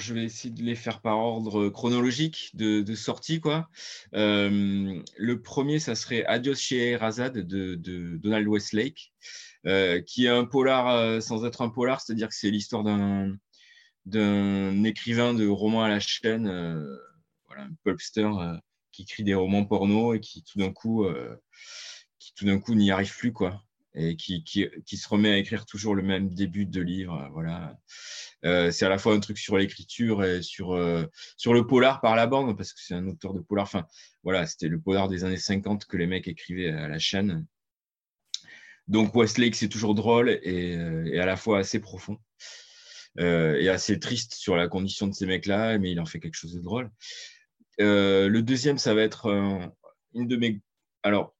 je vais essayer de les faire par ordre chronologique de, sortie. Quoi. Euh, le premier, ça serait Adios chez Razad de, Donald Westlake, euh, qui est un polar euh, sans être un polar, c'est-à-dire que c'est l'histoire d'un, d'un écrivain de romans à la chaîne, voilà, un pulpster qui écrit des romans porno et qui tout d'un coup, qui tout d'un coup n'y arrive plus. quoi et qui, qui, qui, se remet à écrire toujours le même début de livre. Voilà. Euh, c'est à la fois un truc sur l'écriture et sur, euh, sur le polar par la bande, parce que c'est un auteur de polar. Enfin, voilà, c'était le polar des années 50 que les mecs écrivaient à la chaîne. Donc Westlake, c'est toujours drôle euh, et, à la fois assez profond. et assez triste sur la condition de ces mecs-là, mais il en fait quelque chose de drôle. le deuxième, ça va être une de mes... Alors,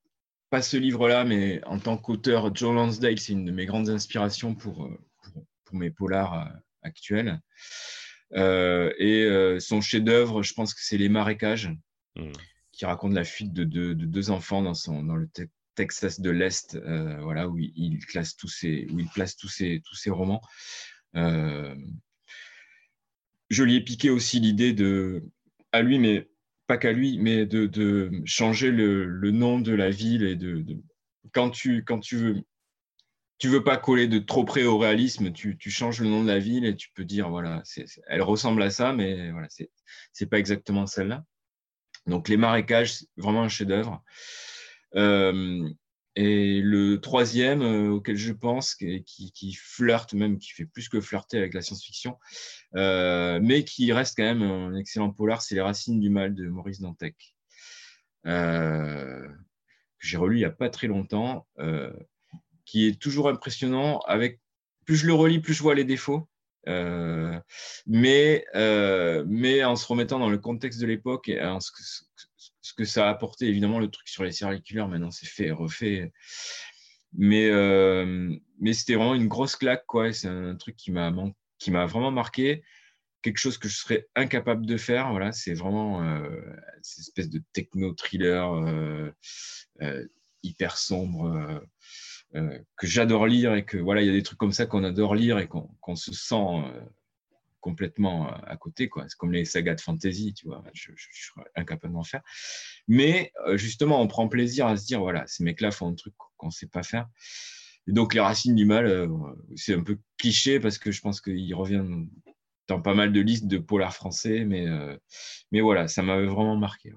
pas ce livre-là, mais en tant qu'auteur, Joe Lansdale, c'est une de mes grandes inspirations pour, pour, pour mes polars. Euh, et euh, son chef-d'œuvre, je pense que c'est Les Marécages, hmm. qui raconte la fuite de, deux enfants dans, son, dans le Texas de l'Est, euh, voilà, où il, classe tous ses, où il place tous ses, tous ses romans. je lui ai piqué aussi l'idée de, à lui, mais pas qu'à lui, mais de, changer le, nom de la ville et de, quand, tu, quand tu veux tu veux pas coller de trop près au réalisme, tu, changes le nom de la ville et tu peux dire, voilà, elle ressemble à ça, mais voilà, c'est pas exactement celle-là. Donc, les marécages, vraiment un chef-d'œuvre. Euh, et le troisième euh, auquel je pense, qui, flirte même, qui fait plus que flirter avec la science-fiction, euh, mais qui reste quand même un excellent polar, c'est Les Racines du Mal de Maurice Dantec. que j'ai relu il n'y a pas très longtemps qui est toujours impressionnant. Avec plus je le relis, plus je vois les défauts. Euh, mais, euh, en se remettant dans le contexte de l'époque et en ce ce que, ça a apporté, évidemment, le truc sur les circulaires, maintenant c'est fait, refait. Mais, euh, mais c'était vraiment une grosse claque, quoi. C'est un truc qui m'a qui m'a vraiment marqué. Quelque chose que je serais incapable de faire. Voilà, c'est vraiment cette espèce de techno-thriller hyper sombre. Euh, que j'adore lire et que voilà, il y a des trucs comme ça qu'on adore lire et qu'on se sent euh, complètement euh, à côté. quoi. C'est comme les sagas de fantasy, tu vois, je, suis incapable d'en faire. Mais justement, on prend plaisir à se dire, voilà, ces mecs-là font un truc qu'on ne sait pas faire. Et donc, les racines du mal, c'est un peu cliché parce que je pense qu'il revient dans pas mal de listes de polars français, mais, mais voilà, ça m'avait vraiment marqué.